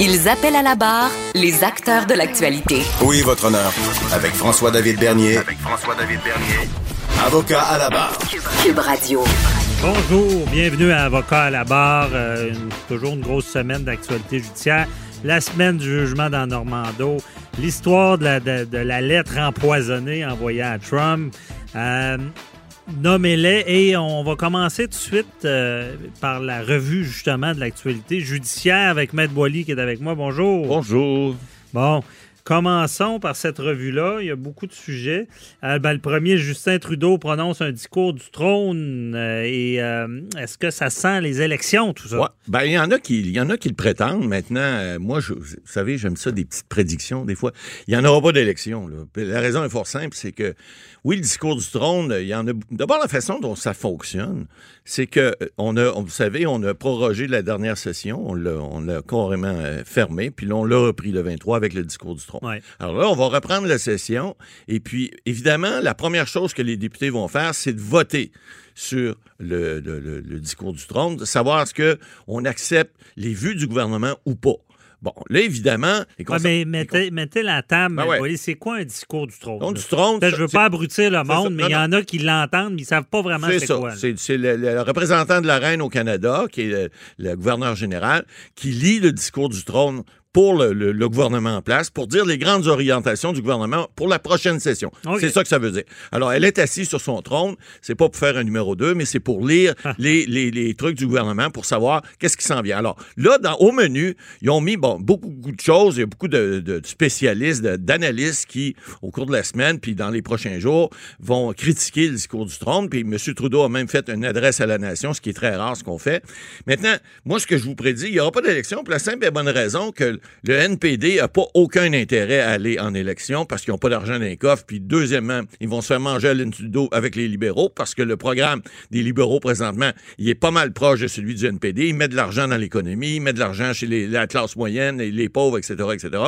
Ils appellent à la barre les acteurs de l'actualité. Oui, votre honneur. Avec François-David Bernier. Avec François-David Bernier. Avocat à la barre. Cube Radio. Bonjour, bienvenue à Avocat à la barre. Euh, une- toujours une grosse semaine d'actualité judiciaire. La semaine du jugement dans Normando. L'histoire de la, de- de la lettre empoisonnée envoyée à Trump. Euh, Nommez-les et on va commencer tout de suite euh, par la revue justement de l'actualité judiciaire avec Maître Boily qui est avec moi. Bonjour. Bonjour. Bon, commençons par cette revue-là. Il y a beaucoup de sujets. Euh, ben, le premier, Justin Trudeau prononce un discours du trône. euh, euh, est-ce que ça sent les élections, tout ça? Ben, il y en a qui, y en a qui le prétendent. Maintenant, moi, je, vous savez, j'aime ça des petites prédictions des fois. Il n'y en aura pas d'élection. La raison est fort simple, c'est que oui, le discours du trône, il y en a. D'abord, la façon dont ça fonctionne, c'est que euh, on a, vous savez, on a prorogé la dernière session, on l'a, on l'a carrément euh, fermé, puis là, on l'a repris le 23 avec le discours du trône. Ouais. Alors là, on va reprendre la session. Et puis, évidemment, la première chose que les députés vont faire, c'est de voter sur le, le- le- le discours du trône, de savoir est-ce qu'on accepte les vues du gouvernement ou pas. Bon, là, évidemment... les conser- mais mettez, mettez la table, Ben ouais. C'est quoi un discours du trône? Donc, du trône, Je veux pas abrutir le monde, mais il y en a qui l'entendent, mais ils savent pas vraiment C'est c'est ça. quoi. C'est c'est le, le représentant de la reine au Canada, qui est le, le gouverneur général, qui lit le discours du trône pour le, le- le gouvernement en place, pour dire les grandes orientations du gouvernement pour la prochaine session. C'est ça que ça veut dire. Alors, elle est assise sur son trône. C'est pas pour faire un numéro 2, mais c'est pour lire Ah. les, les- les trucs du gouvernement pour savoir qu'est-ce qui s'en vient. Alors, là, dans, au menu, ils ont mis bon, beaucoup, beaucoup de choses. Il y a beaucoup de, de spécialistes, d'analystes qui, au cours de la semaine, puis dans les prochains jours, vont critiquer le discours du trône. Puis M. Trudeau a même fait une adresse à la nation, ce qui est très rare, ce qu'on fait. Maintenant, moi, ce que je vous prédis, il n'y aura pas d'élection pour la simple et bonne raison que le NPD n'a pas aucun intérêt à aller en élection parce qu'ils n'ont pas d'argent dans les coffres. Puis, deuxièmement, ils vont se faire manger à l'intudo avec les libéraux parce que le programme des libéraux, présentement, il est pas mal proche de celui du NPD. Ils mettent de l'argent dans l'économie, ils mettent de l'argent chez la classe moyenne, et les pauvres, etc., etc.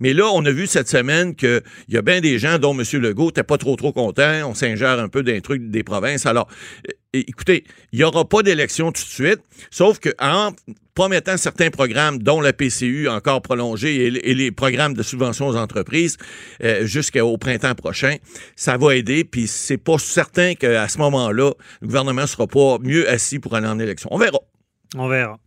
Mais là, on a vu cette semaine qu'il y a bien des gens dont M. Legault n'était pas trop, trop content. On s'ingère un peu d'un truc des provinces. Alors, écoutez, il n'y aura pas d'élection tout de suite, sauf qu'en promettant certains programmes, dont la PCU encore prolongée et, les programmes de subvention aux entreprises euh, jusqu'au printemps prochain, ça va aider. Puis c'est pas certain qu'à ce moment-là, le gouvernement sera pas mieux assis pour aller en élection. On verra. On verra.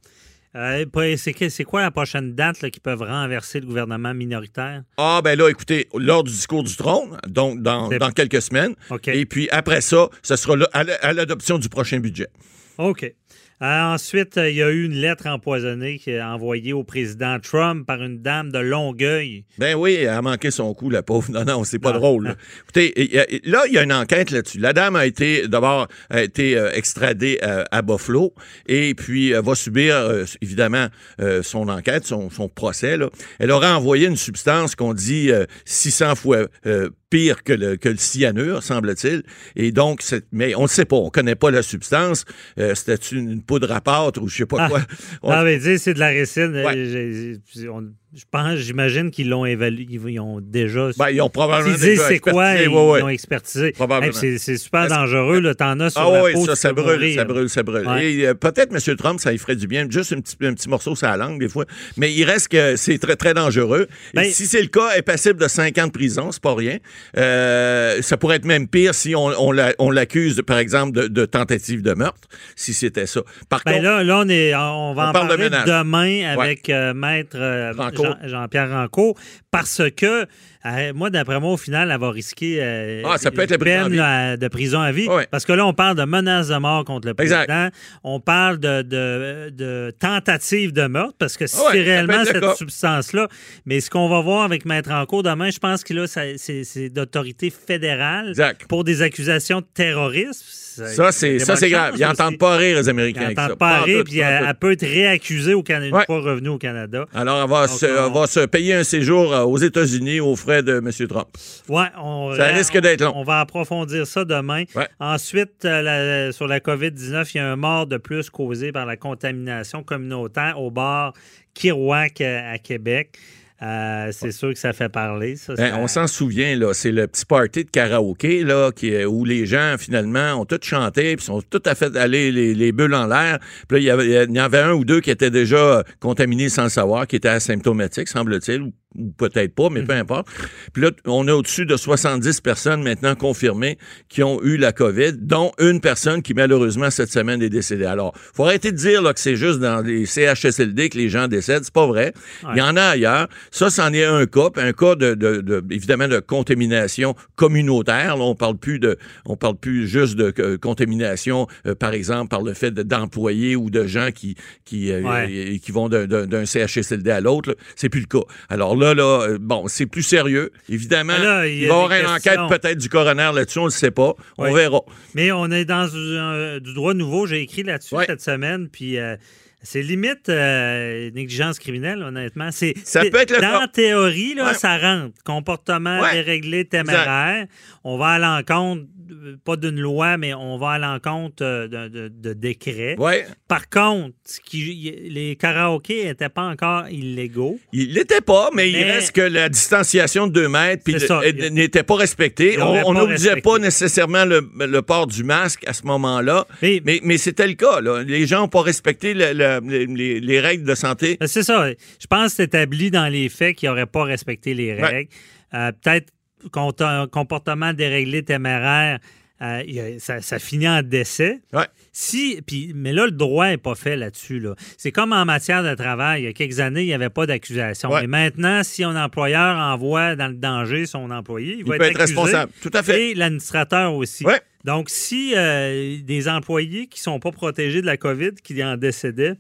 Euh, c'est quoi la prochaine date là, qui peuvent renverser le gouvernement minoritaire? Ah, ben là, écoutez, lors du discours du trône, donc dans, quelques semaines. Et puis après ça, ce sera là, à l'adoption du prochain budget. OK. Euh, ensuite, euh, il y a eu une lettre empoisonnée qui est envoyée au président Trump par une dame de Longueuil. Ben oui, elle a manqué son coup, la pauvre. Non, non, c'est pas Ah, drôle. Écoutez, là, il y a une enquête là-dessus. La dame a été, d'abord, a été euh, extradée à, à Buffalo et puis va subir, euh, évidemment, euh, son enquête, son, son procès. Là. Elle aurait envoyé une substance qu'on dit euh, 600 fois pire que le, que le cyanure, semble-t-il. Et donc, mais on ne sait pas, on connaît pas la substance. Euh, C'était une, une poudre à pâte ou je sais pas Ah. quoi? On- Ah, mais dis, c'est de la récine. Ouais. Je pense, j'imagine qu'ils l'ont évalué. Ils ont déjà. Ben, ils ont probablement déjà c'est quoi, ils ouais, ouais. l'ont expertisé. Hey, c'est super dangereux. là. T'en as sur Ah la oui, peau. ça, brûle, ça brûle, ça brûle. Ouais. Euh, peut-être M. Trump, ça lui ferait du bien, juste un petit, un petit morceau sur la langue, des fois. Mais il reste que c'est très, très dangereux. Et Ben- si c'est le cas, est passible de 5 ans de prison, c'est pas rien. Euh, ça pourrait être même pire si on, on la- on l'accuse, par exemple, de, de tentative de meurtre, si c'était ça. Par Ben contre, là, là, on, est, on va On en parle de parler menaces. demain avec euh, Maître euh, Rancourt. Jean- Jean-Pierre Rancourt parce que euh, moi, d'après moi, au final, elle va risquer euh, Ah, ça peut être la prison peine là, de prison à vie. Ouais. Parce que là, on parle de menaces de mort contre le Exact. président. On parle de, de, de tentative de meurtre, parce que si ouais, c'est réellement cette substance-là. Mais ce qu'on va voir avec Maître Encourt demain, je pense que là, c'est d'autorité fédérale Exact. pour des accusations de terrorisme. Ça, c'est grave. Ils n'entendent pas rire, les Ils Américains. ça. n'entendent pas rire, puis elle, peut être réaccusée au Canada, une Ouais. fois revenue au Canada. Alors, elle va, Donc, se, on- elle va se payer un séjour euh, aux États-Unis aux frais de M. Trump. Ouais, on, Ça risque d'être long. On va approfondir ça demain. Ouais. Ensuite, euh, la- sur la COVID-19, il y a un mort de plus causé par la contamination communautaire au bar Kirouac euh, à Québec. Euh, c'est sûr que ça fait parler. Ça, Ben, ça- on s'en souvient, là. C'est le petit party de karaoké, là, qui, où les gens, finalement, ont tous chanté, puis sont tout à fait allés les, les bulles en l'air. Puis il y, en avait un ou deux qui étaient déjà contaminés sans le savoir, qui étaient asymptomatiques, semble-t-il, ou, ou peut-être pas, mais peu importe. Puis là, on a au-dessus de 70 personnes maintenant confirmées qui ont eu la COVID, dont une personne qui, malheureusement, cette semaine est décédée. Alors, faut arrêter de dire là, que c'est juste dans les CHSLD que les gens décèdent. C'est pas vrai. Il y en a ailleurs. Ça, c'en est un cas, puis un cas de, de- de- évidemment de contamination communautaire. Là, on parle plus de, on parle plus juste de euh, contamination, euh, par exemple, par le fait de- d'employés ou de gens qui qui euh, Ouais. qui vont d'un- CHSLD à l'autre. C'est plus le cas. Alors là, là, euh, bon, c'est plus sérieux. Évidemment, là, il y il a va y avoir une enquête peut-être du coroner là-dessus. On le sait pas. On verra. Mais on est dans du droit nouveau. J'ai écrit là-dessus cette semaine, puis euh, c'est limite euh, négligence criminelle, honnêtement. C'est, Ça peut être le Dans la théorie, là, Ouais. ça rentre. Comportement Ouais. déréglé, téméraire. On va à l'encontre, pas d'une loi, mais on va à l'encontre euh, de, de- de décrets. Ouais. Par contre, qui- les karaokés n'étaient pas encore illégaux. Il l'était pas, mais, il reste que la distanciation de deux mètres euh, n'était pas respectée. On pas n'obligeait pas nécessairement le, le port du masque à ce moment-là, Mais- mais, mais c'était le cas. là. Les gens n'ont pas respecté le- le- les, les- les règles de santé. Ben, C'est ça. Je pense que c'est établi dans les faits qu'ils n'auraient pas respecté les Ouais. règles. Euh, Peut-être comportement déréglé téméraire, euh, ça, ça finit en décès. Ouais. Si, puis, mais là, le droit n'est pas fait là-dessus. Là. C'est comme en matière de travail. Il y a quelques années, il n'y avait pas d'accusation. Ouais. Mais maintenant, si un employeur envoie dans le danger son employé, il, Il va peut être, être accusé. responsable. Tout à fait. Et l'administrateur aussi. Ouais. Donc, si euh, des employés qui ne sont pas protégés de la COVID, qui en décédaient,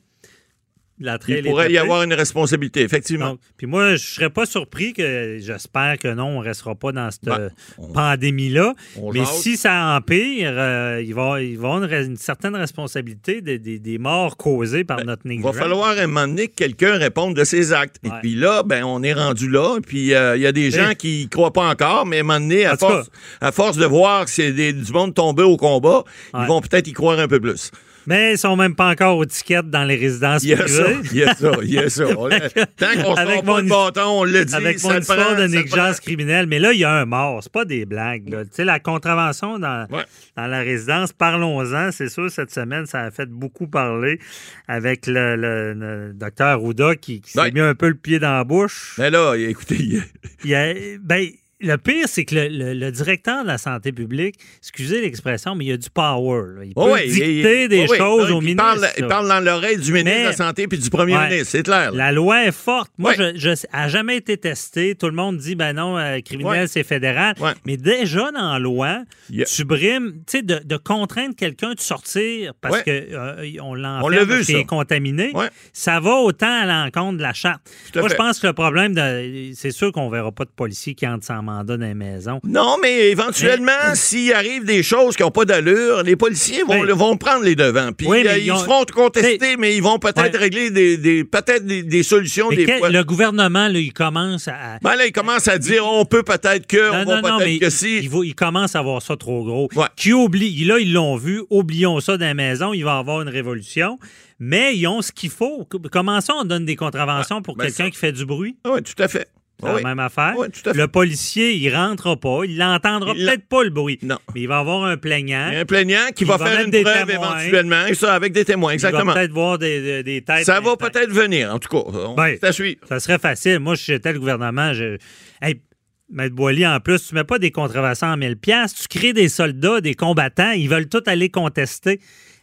Il pourrait y avoir une responsabilité, effectivement. Donc, puis moi, je serais pas surpris que, j'espère que non, on restera pas dans cette Ben, pandémie-là. Mais jase. si ça empire, euh, il, va, y avoir une, une certaine responsabilité des, des- des morts causées par notre Il va négligence. falloir à un moment donné que quelqu'un réponde de ses actes. Et puis là, ben, on est rendu là. Puis euh, il y a des gens qui ne croient pas encore, mais à un moment donné, à force, à force de voir que c'est du monde tombé au combat, Ouais. ils vont peut-être y croire un peu plus. Mais ils sont même pas encore aux tickets dans les résidences Il y a ça, privées. il y a ça, il y a ça. On- Tant qu'on sort pas le his- bâton, on le dit, Avec ça mon histoire prend, de négligence criminelle. Mais là, il y a un mort. C'est pas des blagues. là. Tu sais, la contravention dans, Ouais. dans la résidence, parlons-en. C'est sûr, cette semaine, ça a fait beaucoup parler avec le, le- le docteur Rouda qui, qui s'est Ouais. mis un peu le pied dans la bouche. Mais là, écoutez, il- Il y a- ben, le pire, c'est que le, le- le directeur de la santé publique, excusez l'expression, mais il a du power. là. Il peut Oh oui, dicter il- des oh choses au ministre. Parle, il parle dans l'oreille du ministre Mais- de la Santé puis du premier Ouais. ministre, c'est clair. là. La loi est forte. Moi, Ouais. je, n'a jamais été testée. Tout le monde dit, ben non, euh, criminel, Ouais. c'est fédéral. Mais déjà dans la loi, a- tu brimes, tu sais, de, de contraindre quelqu'un de sortir parce que euh, on l'enferme parce qu'il est contaminé, ça va autant à l'encontre de la charte. Moi, je pense que le problème, c'est sûr qu'on verra pas de policiers qui entrent sans mandat dans les maisons. Non, mais éventuellement, s'il arrive des choses qui n'ont pas d'allure, les policiers vont, vont prendre les devants. Puis Oui, euh, ils ils, ont- se feront contester, T'sais- mais ils vont peut-être Ouais. régler des, des- peut-être des, des solutions Mais des quel- fois. le gouvernement, là, il commence à. Ben là, ils commencent à dire on peut peut-être que, on Non, va non, peut-être que si. il, va- il commence à avoir ça trop gros. Ouais. Qui oublie, là, ils l'ont vu, oublions ça dans la maison, il va y avoir une révolution. Mais ils ont ce qu'il faut. Comment ça, on donne des contraventions pour ben quelqu'un qui fait du bruit? Oui, tout à fait. La Oui. même affaire. Oui, tout à fait. Le policier, il rentrera pas, il l'entendra Il peut-être pas le bruit. Non. Mais il va avoir un plaignant. Il un plaignant qui Il va, va faire une des preuve témoins. éventuellement, et ça, avec des témoins, Il exactement. va peut-être voir des, des- des têtes. Ça va peut-être venir, en tout cas. On Ben, à suivre. Ça serait facile. Moi, si j'étais le gouvernement, je. Hey, Maître Boily, en plus, tu mets pas des contrevenants en 1000 pièces, tu crées des soldats, des combattants, ils veulent tous aller contester.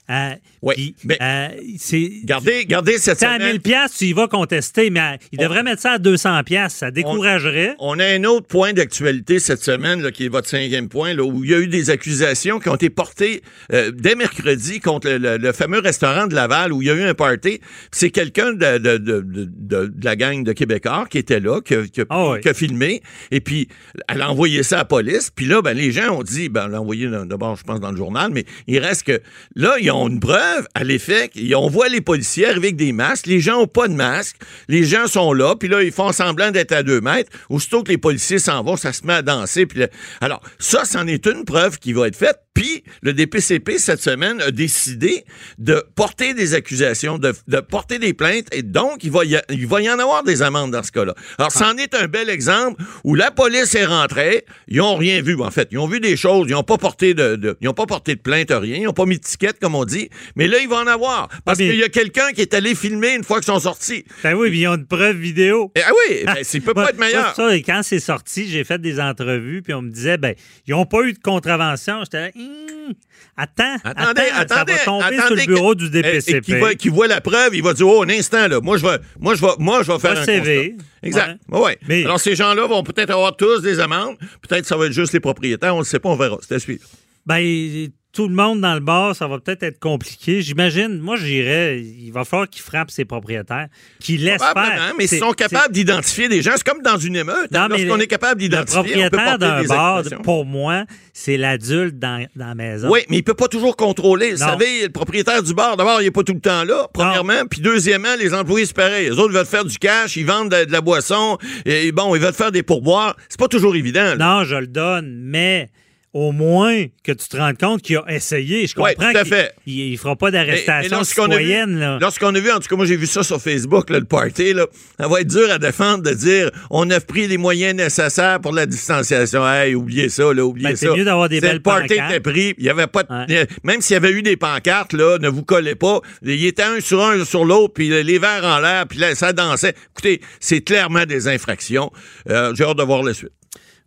Euh, Oui, puis, mais- euh, c'est. Gardez, gardez cette C'est à semaine. 1000 pièces, tu y vas contester, mais euh, il devrait mettre ça à 200 pièces, ça découragerait. On a un autre point d'actualité cette semaine, là, qui est votre cinquième point, là, où il y a eu des accusations qui ont été portées euh, dès mercredi contre le, le- le fameux restaurant de Laval où il y a eu un party. C'est quelqu'un de, de, de, de- la gang de Québécois qui était là, qui Ah oui. qui a filmé, et puis elle a envoyé ça à la police. Puis là, ben, les gens ont dit, ben, l'a envoyé d'abord, je pense, dans le journal, mais il reste que là, ils ont une preuve à l'effet qu'on voit les policiers arriver avec des masques, les gens n'ont pas de masque, les gens sont là, puis là, ils font semblant d'être à deux mètres. Aussitôt que les policiers s'en vont, ça se met à danser. Puis alors, ça, c'en est une preuve qui va être faite. Puis, le DPCP, cette semaine, a décidé de porter des accusations, de, porter des plaintes, et donc, il va, y en avoir des amendes dans ce cas-là. Alors, c'en est un bel exemple où la police est rentrée, ils n'ont rien vu, en fait. Ils ont vu des choses, ils n'ont pas porté de, ils pas porté de plainte, rien, ils n'ont pas mis de ticket, comme on dit, mais là, il va en avoir. Parce Ah, qu'il y a quelqu'un qui est allé filmer une fois qu'ils sont sortis. Ben oui, puis ils ont une preuve vidéo. Et- ah oui, ben, ça peut pas être meilleur. moi, ça, et quand c'est sorti, j'ai fait des entrevues, puis on me disait, ben, ils n'ont pas eu de contravention. J'étais là, Hum, attends, Attendez, attends, attendez, ça va tomber sur attendez le bureau que- du eh, DPCP. Qui, va- qui voit la preuve, il va dire oh un instant là, moi je vais, moi je vais, moi je vais faire un CV. constat. Exact. Ouais. ouais. Mais- Alors ces gens-là vont peut-être avoir tous des amendes, peut-être ça va être juste les propriétaires, on ne sait pas, on verra. C'est à suivre. Ben, tout le monde dans le bar, ça va peut-être être compliqué. J'imagine, moi, j'irais, il va falloir qu'ils frappent ses propriétaires, qu'ils laissent faire. mais C'est- ils sont capables d'identifier des gens. C'est comme dans une émeute. Non, hein. mais Lorsqu'on est capable Le d'identifier, peut propriétaire d'un bar, pour moi, c'est l'adulte dans, dans la maison. Oui, mais il peut pas toujours contrôler. Vous savez, le propriétaire du bar, d'abord, il n'est pas tout le temps là, premièrement. Puis deuxièmement, les employés, c'est pareil. Les autres veulent faire du cash, ils vendent de, de la boisson, et bon, ils veulent faire des pourboires. C'est pas toujours évident. là. Non, je le donne, mais au moins que tu te rendes compte qu'il a essayé. Je Ouais, comprends tout à qu'il fait. il, il fera pas d'arrestation lorsqu'on a vu- citoyenne. là. Lorsqu'on a vu, en tout cas, moi, j'ai vu ça sur Facebook, là, le party, là, ça va être dur à défendre de dire on a pris les moyens nécessaires pour la distanciation. Hey, oubliez ça, là, oubliez Ben, c'est ça. mieux d'avoir des C'est belles Le party était pris, il y avait pas de- Ouais. Même s'il y avait eu des pancartes, là, ne vous collez pas. Il était un sur un sur l'autre, puis les verres en l'air, puis là, ça dansait. Écoutez, c'est clairement des infractions. Euh, j'ai hâte de voir la suite.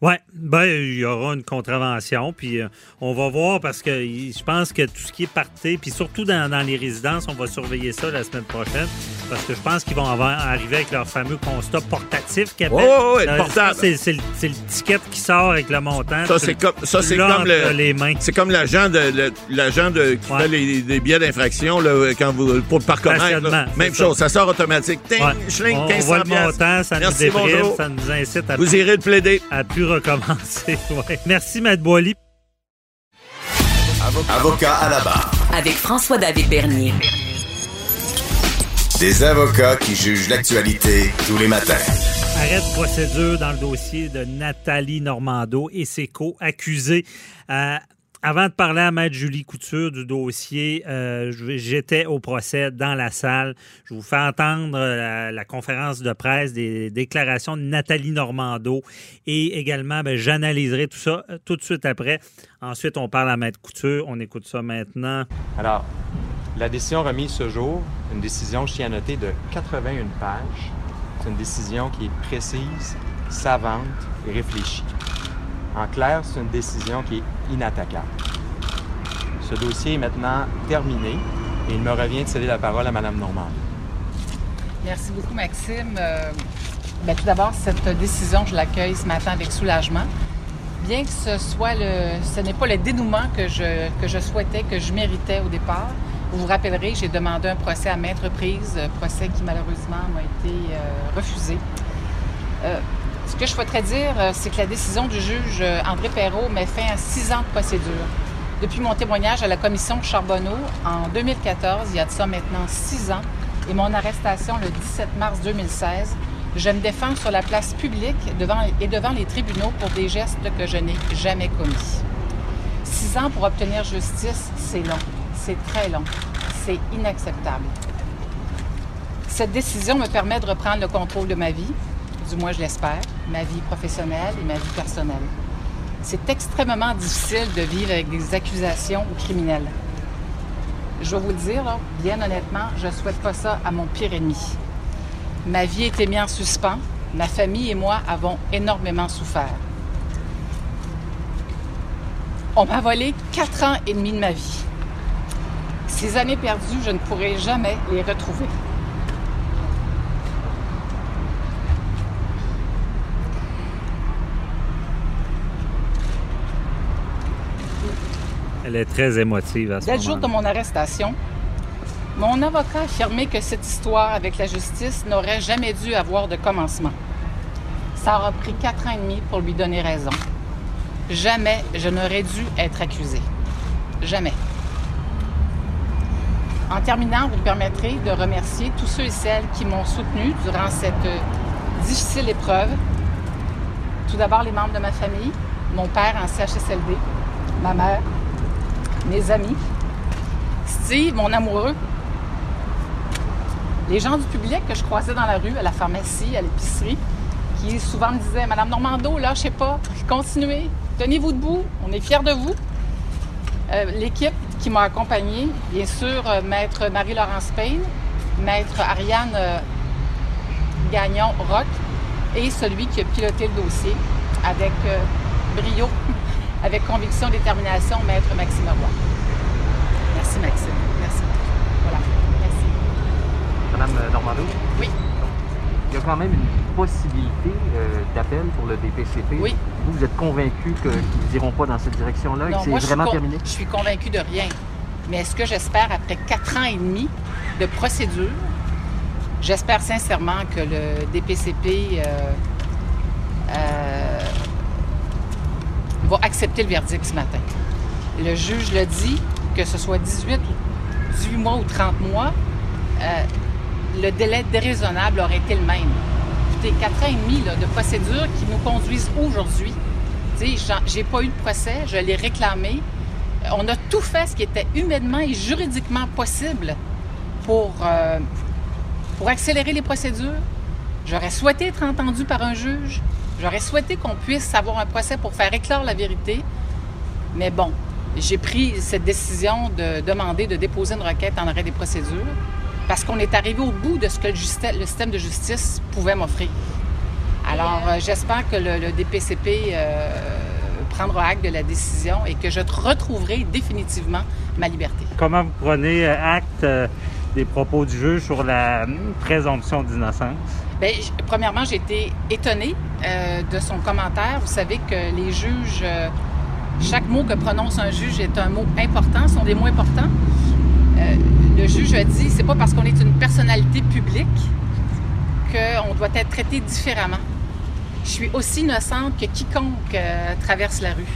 Oui, ben, il y aura une contravention, puis euh, on va voir parce que je pense que tout ce qui est parti, puis surtout dans, dans les résidences, on va surveiller ça la semaine prochaine parce que je pense qu'ils vont avoir- arriver avec leur fameux constat portatif qu'ils appellent. Ouais, ouais, Euh, portable. C'est le, le ticket qui sort avec le montant. Ça, c'est comme, ça, c'est comme entre le, les mains. c'est comme l'agent de, l'agent de, qui Ouais. fait les, les billets d'infraction, là, quand vous, pour le parcomètre. Même chose, ça. sort automatique. Ting, Ouais. schling, on, on 1500 voit le montant, ça Merci, nous déprime, ça nous incite à, Vous irez le plaider. à plus recommencer. Ouais. Merci, Matt Boily. Avocat à la barre. Avec François-David Bernier. Des avocats qui jugent l'actualité tous les matins. Arrêt de procédure dans le dossier de Nathalie Normando et ses co-accusés. Euh, avant de parler à Maître Julie Couture du dossier, euh, j'étais au procès dans la salle. Je vous fais entendre euh, la, la conférence de presse des déclarations de Nathalie Normando et également, ben, j'analyserai tout ça euh, tout de suite après. Ensuite, on parle à Maître Couture. On écoute ça maintenant. Alors, la décision remise ce jour, une décision, je tiens à noter, de 81 pages. C'est une décision qui est précise, savante et réfléchie. En clair, c'est une décision qui est inattaquable. Ce dossier est maintenant terminé et il me revient de céder la parole à Mme Normand. Merci beaucoup, Maxime. Euh, ben, tout d'abord, cette décision, je l'accueille ce matin avec soulagement. Bien que ce soit le, ce n'est pas le dénouement que je, que je souhaitais, que je méritais au départ. Vous vous rappellerez, j'ai demandé un procès à maintes reprises, procès qui malheureusement m'a été euh, refusé. Euh, ce que je souhaiterais dire, euh, c'est que la décision du juge euh, André Perrault met fin à six ans de procédure. Depuis mon témoignage à la commission Charbonneau en 2014, il y a de ça maintenant six ans, et mon arrestation le 17 mars 2016, je me défends sur la place publique devant, et devant les tribunaux pour des gestes que je n'ai jamais commis. Six ans pour obtenir justice, c'est long. C'est très long. C'est inacceptable. Cette décision me permet de reprendre le contrôle de ma vie, du moins je l'espère, ma vie professionnelle et ma vie personnelle. C'est extrêmement difficile de vivre avec des accusations ou criminels. Je vais vous le dire, bien honnêtement, je ne souhaite pas ça à mon pire ennemi. Ma vie été mise en suspens. Ma famille et moi avons énormément souffert. On m'a volé quatre ans et demi de ma vie. Ces années perdues, je ne pourrai jamais les retrouver. Elle est très émotive à ce Dès le jour de mon arrestation, mon avocat a affirmé que cette histoire avec la justice n'aurait jamais dû avoir de commencement. Ça aura pris quatre ans et demi pour lui donner raison. Jamais je n'aurais dû être accusé. Jamais. En terminant, vous me permettrez de remercier tous ceux et celles qui m'ont soutenu durant cette difficile épreuve. Tout d'abord, les membres de ma famille, mon père en CHSLD, ma mère, mes amis, Steve, mon amoureux, les gens du public que je croisais dans la rue, à la pharmacie, à l'épicerie, qui souvent me disaient Madame Normando, lâchez pas, continuez, tenez-vous debout, on est fiers de vous. Euh, L'équipe qui m'a accompagnée, bien sûr, euh, Maître Marie-Laurence Payne, Maître Ariane euh, Gagnon-Rock et celui qui a piloté le dossier avec brio, avec conviction et détermination, Maître Maxime Roy. Merci, Maxime. Merci. Voilà. Merci. Madame Normando? Oui. Il y a quand même une possibilité euh, d'appel pour le DPCP. Oui. Vous, vous êtes convaincu que- qu'ils n'iront pas dans cette direction-là et que c'est moi, je suis vraiment terminé? Je suis convaincue de rien. Mais ce que j'espère, après quatre ans et demi de procédure, j'espère sincèrement que le DPCP euh, euh, va accepter le verdict ce matin. Le juge le dit, que ce soit 18 ou 18 mois ou 30 mois, euh, le délai déraisonnable aurait été le même. Écoutez, quatre ans et demi de procédure qui nous conduisent aujourd'hui. J'ai pas eu de procès, je l'ai réclamé. Euh, On a tout fait ce qui était humainement et juridiquement possible pour, euh, pour accélérer les procédures. J'aurais souhaité être entendu par un juge. J'aurais souhaité qu'on puisse avoir un procès pour faire éclore la vérité. Mais bon, j'ai pris cette décision de demander de déposer une requête en arrêt des procédures parce qu'on est arrivé au bout de ce que le, système de justice pouvait m'offrir. Alors, euh, j'espère que le, DPCP euh, prendra acte de la décision et que je retrouverai définitivement ma liberté. Comment vous prenez euh, acte des propos du juge sur la hum, présomption d'innocence? Bien, j- premièrement, j'ai été étonnée euh, de son commentaire. Vous savez que les juges, euh, chaque mot que prononce un juge est un mot important, sont des mots importants. Euh, le juge a dit, c'est pas parce qu'on est une personnalité publique qu'on doit être traité différemment. Je suis aussi innocente que quiconque traverse la rue.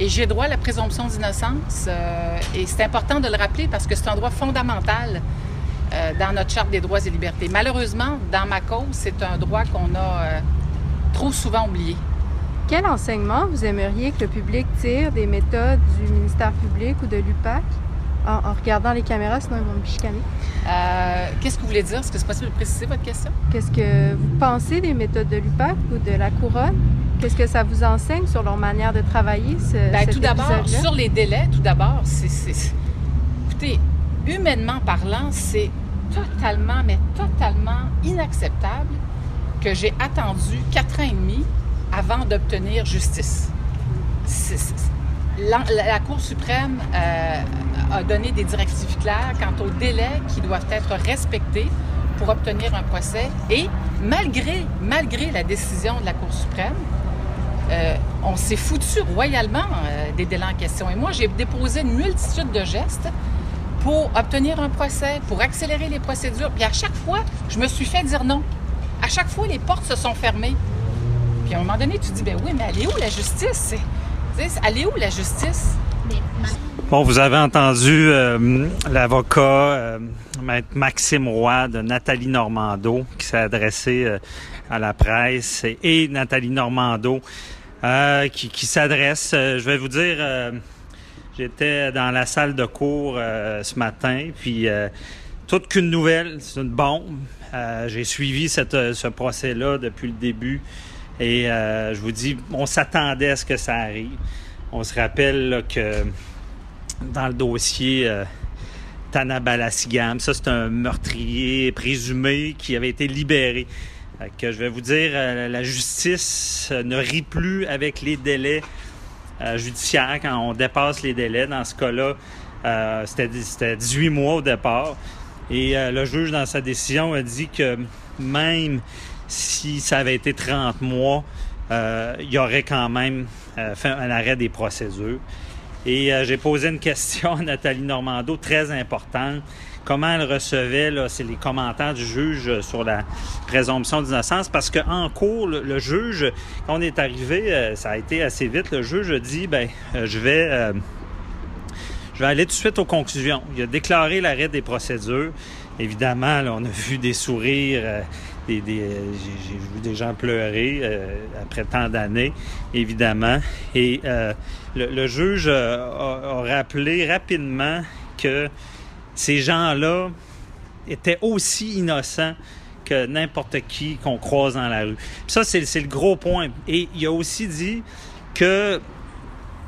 Et j'ai droit à la présomption d'innocence. et c'est important de le rappeler parce que c'est un droit fondamental euh, dans notre Charte des droits et libertés. Malheureusement, dans ma cause, c'est un droit qu'on a euh, trop souvent oublié. Quel enseignement vous aimeriez que le public tire des méthodes du ministère public ou de l'UPAC en, en regardant les caméras, sinon ils vont me chicaner? Euh, Qu'est-ce que vous voulez dire? Est-ce que c'est possible de préciser votre question? Qu'est-ce que vous pensez des méthodes de l'UPAC ou de la couronne? Qu'est-ce que ça vous enseigne sur leur manière de travailler? Ce, cet tout d'abord, sur les délais, tout d'abord, c'est- Écoutez, humainement parlant, c'est totalement, mais totalement inacceptable que j'ai attendu quatre ans et demi avant d'obtenir justice. La Cour suprême euh, a donné des directives claires quant aux délais qui doivent être respectés pour obtenir un procès et malgré, malgré la décision de la Cour suprême, euh, on s'est foutu royalement euh, des délais en question. Et moi, j'ai déposé une multitude de gestes pour obtenir un procès, pour accélérer les procédures. Puis à chaque fois, je me suis fait dire non. À chaque fois, les portes se sont fermées. Puis à un moment donné, tu dis, ben oui, mais elle est où la justice? C'est- tu sais, Elle est où la justice? Bon, vous avez entendu euh, l'avocat euh, Maxime Roy de Nathalie Normando qui s'est adressé euh, à la presse et, et Nathalie Normando euh, qui, qui s'adresse. euh, je vais vous dire, euh, j'étais dans la salle de cours euh, ce matin, puis euh, toute qu'une nouvelle, c'est une bombe. Euh, J'ai suivi ce procès-là depuis le début et je vous dis, on s'attendait à ce que ça arrive. On se rappelle que dans le dossier euh, Tana Balasigam. Ça, c'est un meurtrier présumé qui avait été libéré. Que je vais vous dire, la justice ne rit plus avec les délais euh, judiciaires quand on dépasse les délais. Dans ce cas-là, Euh, c'était c'était 18 mois au départ. Et euh, le juge, dans sa décision, a dit que même si ça avait été 30 mois, euh, il y aurait quand même euh, fait un arrêt des procédures. Et euh, j'ai posé une question à Nathalie Normando très importante. Comment elle recevait, c'est les commentaires du juge sur la présomption d'innocence, parce qu'en cours, le, juge, quand on est arrivé, euh, ça a été assez vite, le juge a dit, ben, euh, je vais... euh, je vais aller tout de suite aux conclusions. Il a déclaré l'arrêt des procédures. Évidemment, là, on a vu des sourires, des, j'ai, vu des gens pleurer après tant d'années, évidemment. Et le, juge a rappelé rapidement que ces gens-là étaient aussi innocents que n'importe qui qu'on croise dans la rue. Ça, c'est, le gros point. Et il a aussi dit que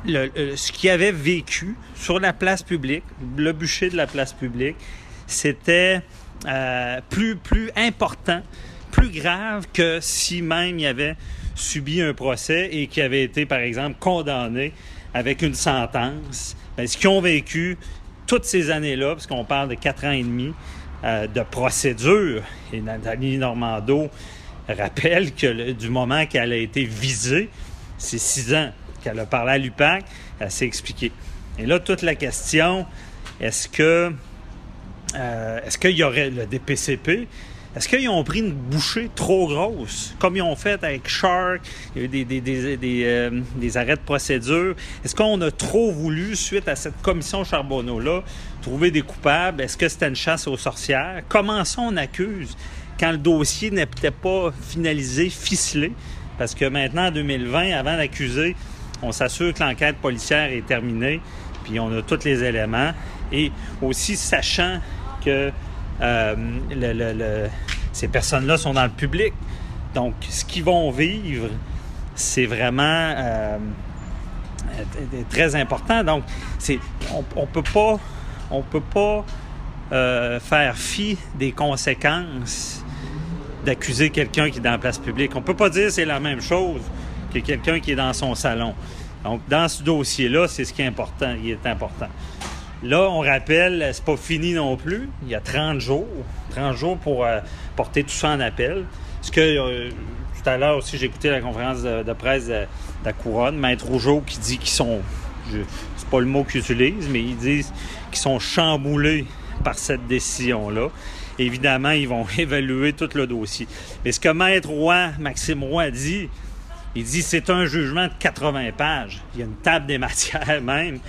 ce qu'il avait vécu sur la place publique, le bûcher de la place publique, c'était euh, plus, plus important, plus grave que si même il avait subi un procès et qu'il avait été, par exemple, condamné avec une sentence. Ben, ce qu'ils ont vécu toutes ces années-là, parce qu'on parle de quatre ans et demi euh, de procédure, et Nathalie Normando rappelle que du moment qu'elle a été visée, c'est six ans qu'elle a parlé à l'UPAC, elle s'est expliquée. Et là, toute la question, est-ce que euh, est-ce qu'il y aurait le DPCP? Est-ce qu'ils ont pris une bouchée trop grosse, comme ils ont fait avec Shark, il y a eu des, des, des, des, euh, des arrêts de procédure? Est-ce qu'on a trop voulu, suite à cette commission Charbonneau-là, trouver des coupables? Est-ce que c'était une chasse aux sorcières? Comment ça on accuse quand le dossier n'était pas finalisé, ficelé? Parce que maintenant, en 2020, avant d'accuser, on s'assure que l'enquête policière est terminée, puis on a tous les éléments. Et aussi sachant que euh, ces personnes-là sont dans le public. Donc, ce qu'ils vont vivre, c'est vraiment euh, euh, très important. Donc, c'est, on, on peut pas, on peut pas faire fi des conséquences d'accuser quelqu'un qui est dans la place publique. On peut pas dire que c'est la même chose que quelqu'un qui est dans son salon. Donc, dans ce dossier-là, c'est ce qui est important. Il est important. Là, on rappelle, c'est pas fini non plus. Il y a 30 jours. 30 jours pour euh, porter tout ça en appel. Ce que euh, tout à l'heure aussi, j'ai écouté la conférence de, presse de, la Couronne, Maître Rougeau qui dit qu'ils sont. C'est pas le mot qu'ils utilisent, mais ils disent qu'ils sont chamboulés par cette décision-là. Évidemment, ils vont évaluer tout le dossier. Mais ce que Maître Roy, Maxime Roy, dit, il dit c'est un jugement de 80 pages. Il y a une table des matières même.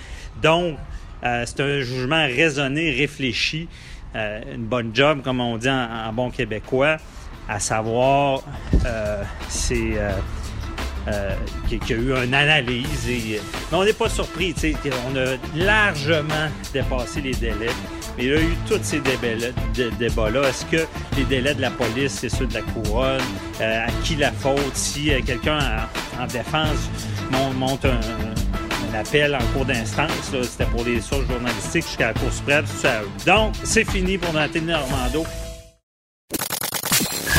Donc, euh, c'est un jugement raisonné, réfléchi, euh, une bonne job, comme on dit en, bon québécois, à savoir, euh, c'est qu'il y a eu une analyse. Mais on n'est pas surpris, on a largement dépassé les délais. Mais il y a eu tous ces débats-là. Est-ce que les délais de la police, c'est ceux de la couronne? À qui la faute? Si quelqu'un en, en défense mon- monte un appel en cours d'instance, c'était pour des sources journalistiques jusqu'à la Cour suprême. Donc, c'est fini pour Nathalie Normando.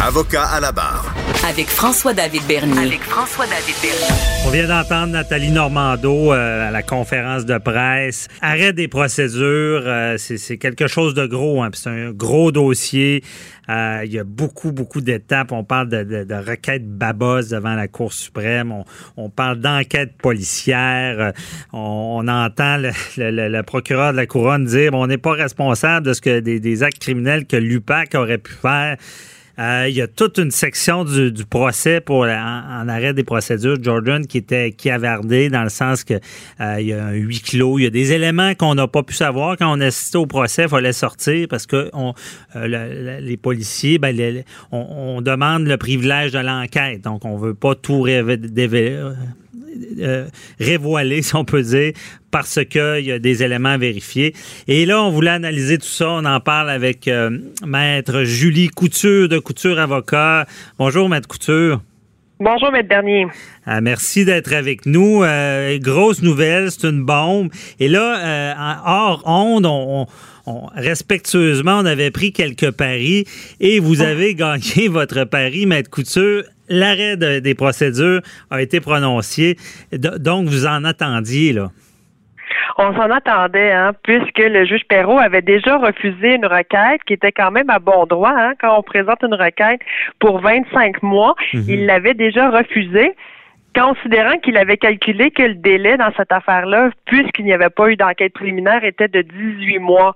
Avocat à la barre. Avec François-David Bernier. Avec François-David Bernier. On vient d'entendre Nathalie Normando euh, à la conférence de presse. Arrêt des procédures, euh, c'est c'est quelque chose de gros. Hein, puis c'est un gros dossier. Euh, il y a beaucoup, beaucoup d'étapes. On parle de, de, de requêtes babos devant la Cour suprême. On, on parle d'enquête policière. On, on entend le, le- le- le procureur de la Couronne dire on n'est pas responsable de ce que des, des actes criminels que l'UPAC aurait pu faire. Euh, il y a toute une section du, du procès pour en, en arrêt des procédures, Jordan, qui était cavardée dans le sens que euh, il y a un huis clos, il y a des éléments qu'on n'a pas pu savoir. Quand on assistait au procès, il fallait sortir parce que on, euh, le- le- les policiers, ben, les- on, on demande le privilège de l'enquête, donc on veut pas tout révé- dévé- euh, révoilé, si on peut dire, parce qu'il y a des éléments à vérifier. Et là, on voulait analyser tout ça. On en parle avec euh, Maître Julie Couture de Couture Avocat. Bonjour, Maître Couture. Bonjour, Maître Bernier. Euh, merci d'être avec nous. Euh, grosse nouvelle, c'est une bombe. Et là, euh, hors onde, on, on- on- respectueusement, on avait pris quelques paris et vous avez gagné votre pari, Maître Couture. L'arrêt de- des procédures a été prononcé. Donc, vous en attendiez, là? On s'en attendait, hein, puisque le juge Perrault avait déjà refusé une requête qui était quand même à bon droit. Hein, quand on présente une requête pour 25 mois, Mhm. il l'avait déjà refusé considérant qu'il avait calculé que le délai dans cette affaire-là, puisqu'il n'y avait pas eu d'enquête préliminaire, était de 18 mois.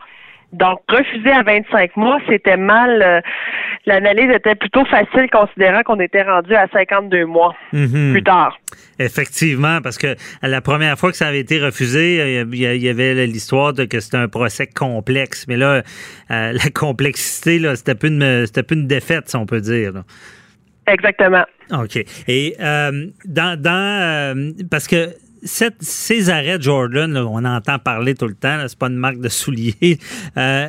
Donc, refuser à 25 mois, c'était mal. euh, L'analyse était plutôt facile considérant qu'on était rendu à 52 mois Mhm. plus tard. Effectivement, parce que la première fois que ça avait été refusé, euh, il y avait l'histoire de que c'était un procès complexe. Mais là, euh, la complexité, c'était plus une, plus une défaite, si on peut dire. là. Exactement. OK. Et euh, dans, dans parce que ces arrêts Jordan, là, on entend parler tout le temps, c'est pas une marque de soulier. Euh,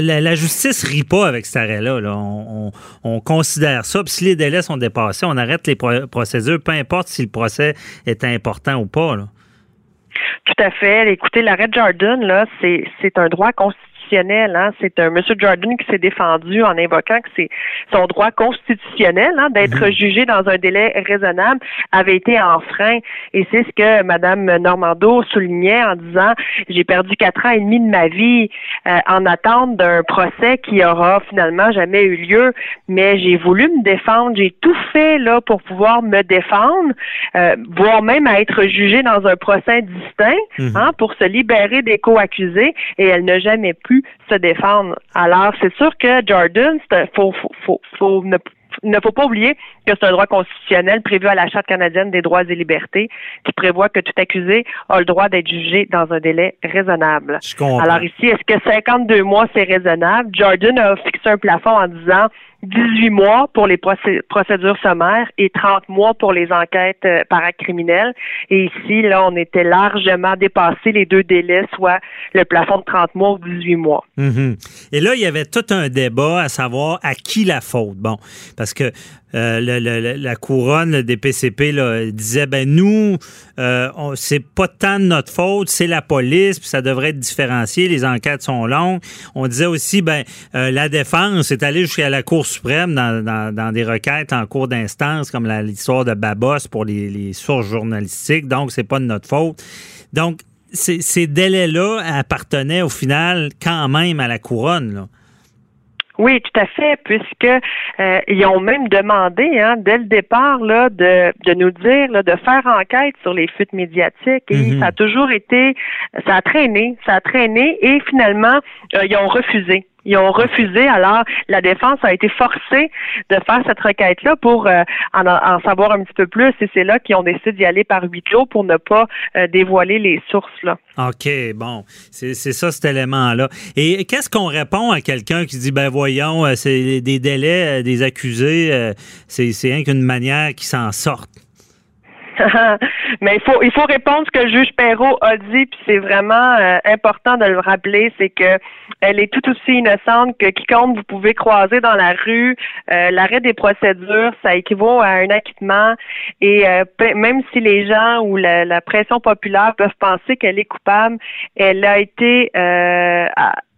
la, la justice rit pas avec cet arrêt-là. là. On, on- on considère ça. Puis si les délais sont dépassés, on arrête les pro- procédures, peu importe si le procès est important ou pas. Tout à fait. Écoutez, l'arrêt Jordan, là, c'est un droit constitutionnel. Hein. C'est un Monsieur Jordan qui s'est défendu en invoquant que c'est son droit constitutionnel hein, d'être jugé dans un délai raisonnable avait été enfreint. Et c'est ce que Madame Normando soulignait en disant j'ai perdu quatre ans et demi de ma vie euh, en attente d'un procès qui aura finalement jamais eu lieu. Mais j'ai voulu me défendre. J'ai tout fait là pour pouvoir me défendre, euh, voire même à être jugée dans un procès distinct Mhm. hein, pour se libérer des co-accusés et elle n'a jamais pu se défendre. Alors, c'est sûr que Jordan, faut, faut, faut, faut ne, ne faut pas oublier que c'est un droit constitutionnel prévu à la Charte canadienne des droits et libertés qui prévoit que tout accusé a le droit d'être jugé dans un délai raisonnable. Alors ici, est-ce que 52 mois, c'est raisonnable? Jordan a fixé un plafond en disant 18 mois pour les procé- procédures sommaires et 30 mois pour les enquêtes euh, par acte criminel. Et ici, là, on était largement dépassé les deux délais, soit le plafond de 30 mois ou 18 mois. Mhm. Et là, il y avait tout un débat à savoir à qui la faute. Bon, parce que euh, la couronne le DPCP là, disait ben nous, euh, c'est pas tant de notre faute, c'est la police, puis ça devrait être différencié. Les enquêtes sont longues. On disait aussi ben euh, la défense est allée jusqu'à la Cour suprême dans, dans- des requêtes en cours d'instance comme l'histoire de Babos pour les, sources journalistiques. Donc c'est pas de notre faute. Donc ces, délais-là appartenaient au final quand même à la couronne. Oui, tout à fait, puisque euh, ils ont même demandé, hein, dès le départ, là, de, de nous dire, là, de faire enquête sur les fuites médiatiques. Et Mhm. ça a toujours été, ça a traîné, ça a traîné, et finalement, euh, ils ont refusé. Ils ont refusé. Alors, la défense a été forcée de faire cette requête-là pour euh, en, savoir un petit peu plus. Et c'est là qu'ils ont décidé d'y aller par huis clos pour ne pas euh, dévoiler les sources. Là. OK, bon, c'est ça cet élément-là. Et qu'est-ce qu'on répond à quelqu'un qui dit, ben voyons, euh, c'est des délais des accusés, c'est c'est rien qu'une manière qu'ils s'en sortent? Mais il faut il faut répondre ce que le juge Perrault a dit, puis c'est vraiment euh, important de le rappeler, c'est que elle est tout aussi innocente que quiconque vous pouvez croiser dans la rue. Euh, L'arrêt des procédures, ça équivaut à un acquittement, et euh, même si les gens ou la, la pression populaire peuvent penser qu'elle est coupable, elle a été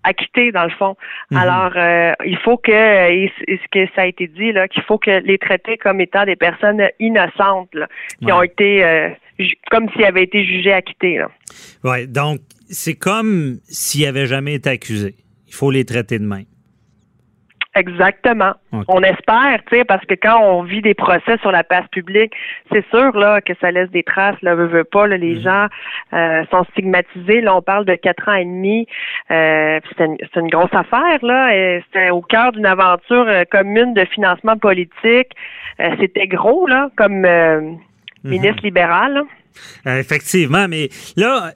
acquittée dans le fond. Mhm. Alors, euh, il faut que, et ce que ça a été dit là, qu'il faut que les traiter comme étant des personnes innocentes, là, qui ont été euh, comme s'ils avaient été jugés acquittés. Oui, donc c'est comme s'ils n'avaient jamais été accusés. Il faut les traiter de même. Exactement. On espère, tu sais, parce que quand on vit des procès sur la place publique, c'est sûr là que ça laisse des traces. Là, veut, veut pas. Là, les gens euh, sont stigmatisés. Là, on parle de quatre ans et demi. Euh, c'est une, grosse affaire là. C'était au cœur d'une aventure euh, commune de financement politique. Euh, C'était gros là, comme euh, ministre libéral. là. Effectivement, mais là,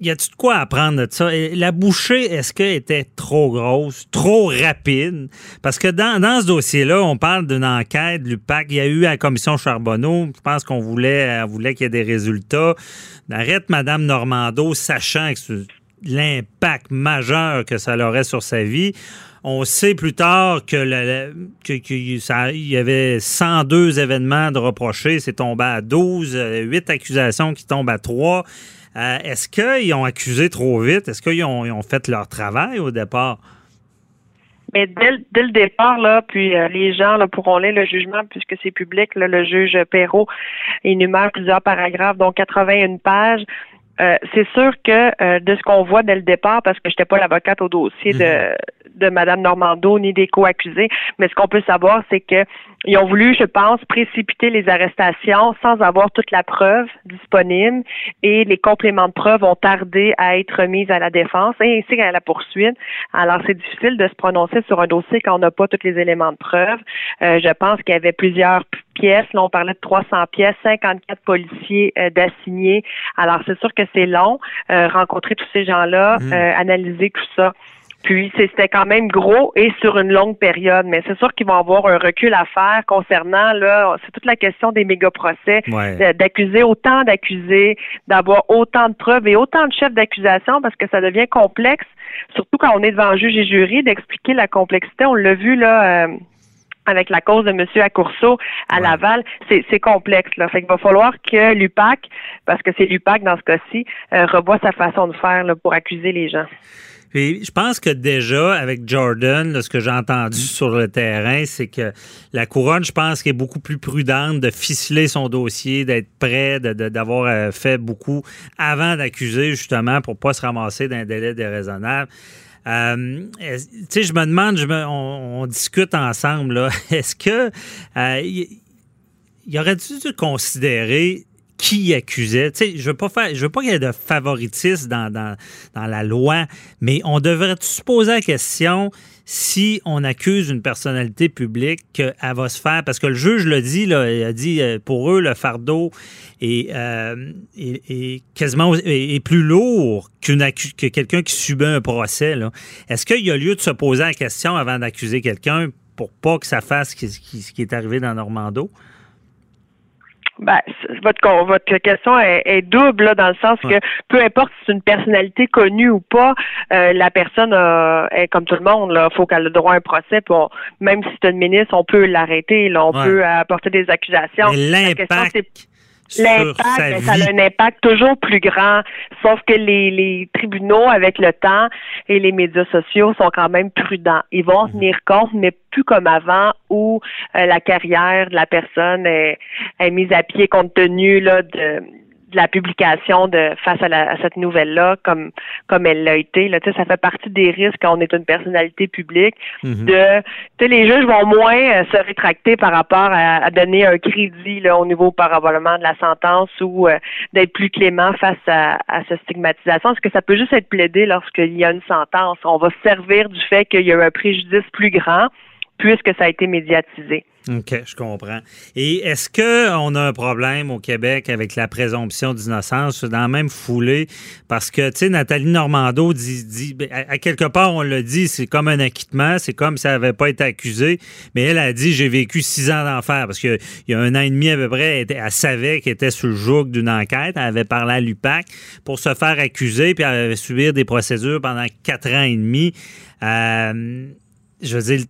y a-tu de quoi apprendre de ça? La bouchée, est-ce qu'elle était trop grosse, trop rapide? Parce que dans, dans ce dossier-là, on parle d'une enquête, l'UPAC. Il y a eu à la commission Charbonneau, je pense qu'on voulait, qu'il y ait des résultats. Arrête Mme Normando, sachant que l'impact majeur que ça aurait sur sa vie. On sait plus tard que, il y avait 102 événements de reprochés, c'est tombé à 12, euh, 8 accusations qui tombent à 3. Euh, Est-ce qu'ils ont accusé trop vite? Est-ce qu'ils ont, fait leur travail au départ? Mais dès, le- dès le départ, là, puis euh, les gens là, pourront lire le jugement puisque c'est public. Le juge Perrault énumère plusieurs paragraphes, dont 81 pages. Euh, c'est sûr que euh, de ce qu'on voit dès le départ, parce que je n'étais pas l'avocate au dossier de, de Mme Normando ni des co-accusés, mais ce qu'on peut savoir, c'est que ils ont voulu, je pense, précipiter les arrestations sans avoir toute la preuve disponible et les compléments de preuve ont tardé à être mis à la défense et ainsi qu'à la poursuite. Alors, c'est difficile de se prononcer sur un dossier quand on n'a pas tous les éléments de preuve. Euh, je pense qu'il y avait plusieurs pièces. Là, on parlait de 300 pièces, 54 policiers euh, d'assignés. Alors, c'est sûr que c'est long, euh, rencontrer tous ces gens-là, Mm. euh, analyser tout ça. Puis c'était quand même gros et sur une longue période, mais c'est sûr qu'ils vont avoir un recul à faire concernant là, c'est toute la question des méga procès, Ouais. d'accuser autant d'accusés, d'avoir autant de preuves et autant de chefs d'accusation parce que ça devient complexe, surtout quand on est devant un juge et jury, d'expliquer la complexité. On l'a vu là. euh, avec la cause de M. Accourceau à Laval, c'est complexe. Là. Fait qu'il va falloir que l'UPAC, parce que c'est l'UPAC dans ce cas-ci, euh, revoie sa façon de faire là, pour accuser les gens. Puis je pense que déjà, avec Jordan, là, ce que j'ai entendu sur le terrain, c'est que la couronne, je pense qu'elle est beaucoup plus prudente de ficeler son dossier, d'être prêt, de- de- d'avoir euh, fait beaucoup avant d'accuser, justement, pour pas se ramasser d'un délai déraisonnable. Euh, tu sais, je me demande, je on, discute ensemble, est-ce que euh, il il aurait dû considérer qui accusait? Tu sais, je veux pas veux pas qu'il y ait de favoritisme dans la loi, mais on devrait se poser la question si on accuse une personnalité publique qu'elle va se faire, parce que le juge l'a dit, là, il a dit euh, pour eux le fardeau est, euh, est- quasiment est, plus lourd qu'une que quelqu'un qui subit un procès. Est-ce qu'il y a lieu de se poser la question avant d'accuser quelqu'un pour pas que ça fasse ce qui est arrivé dans Normando? Ben, votre, con- votre question est, est double là, dans le sens que peu importe si c'est une personnalité connue ou pas, euh, la personne euh, est comme tout le monde. Il faut qu'elle ait le droit à un procès. On- même si c'est une ministre, on peut l'arrêter. là, On Ouais. peut apporter des accusations. L'impact L'impact, ça a un impact toujours plus grand. Sauf que les, les tribunaux, avec le temps et les médias sociaux, sont quand même prudents. Ils vont en tenir compte, mais plus comme avant, où euh, la carrière de la personne est, est mise à pied compte tenu là, de la publication de face à, la- à cette nouvelle-là, comme comme elle l'a été. Là, Tu sais, ça fait partie des risques quand on est une personnalité publique. De, tu sais, les juges vont moins euh, se rétracter par rapport à, à donner un crédit là, au niveau probablement de la sentence ou euh, d'être plus clément face à, à cette stigmatisation. Est-ce que ça peut juste être plaidé lorsqu'il y a une sentence? On va se servir du fait qu'il y a eu un préjudice plus grand puisque ça a été médiatisé. OK, je comprends. Et est-ce qu'on a un problème au Québec avec la présomption d'innocence dans la même foulée? Parce que, tu sais, Nathalie Normando dit, dit ben, à, à quelque part, on l'a dit, c'est comme un acquittement, c'est comme si elle n'avait pas été accusée, mais elle a dit, j'ai vécu six ans d'enfer, parce qu'il y a un an et demi à peu près, elle, savait qu'elle était sous le joug d'une enquête, elle avait parlé à l'UPAC pour se faire accuser, puis elle avait subir des procédures pendant quatre ans et demi. Euh, je veux dire,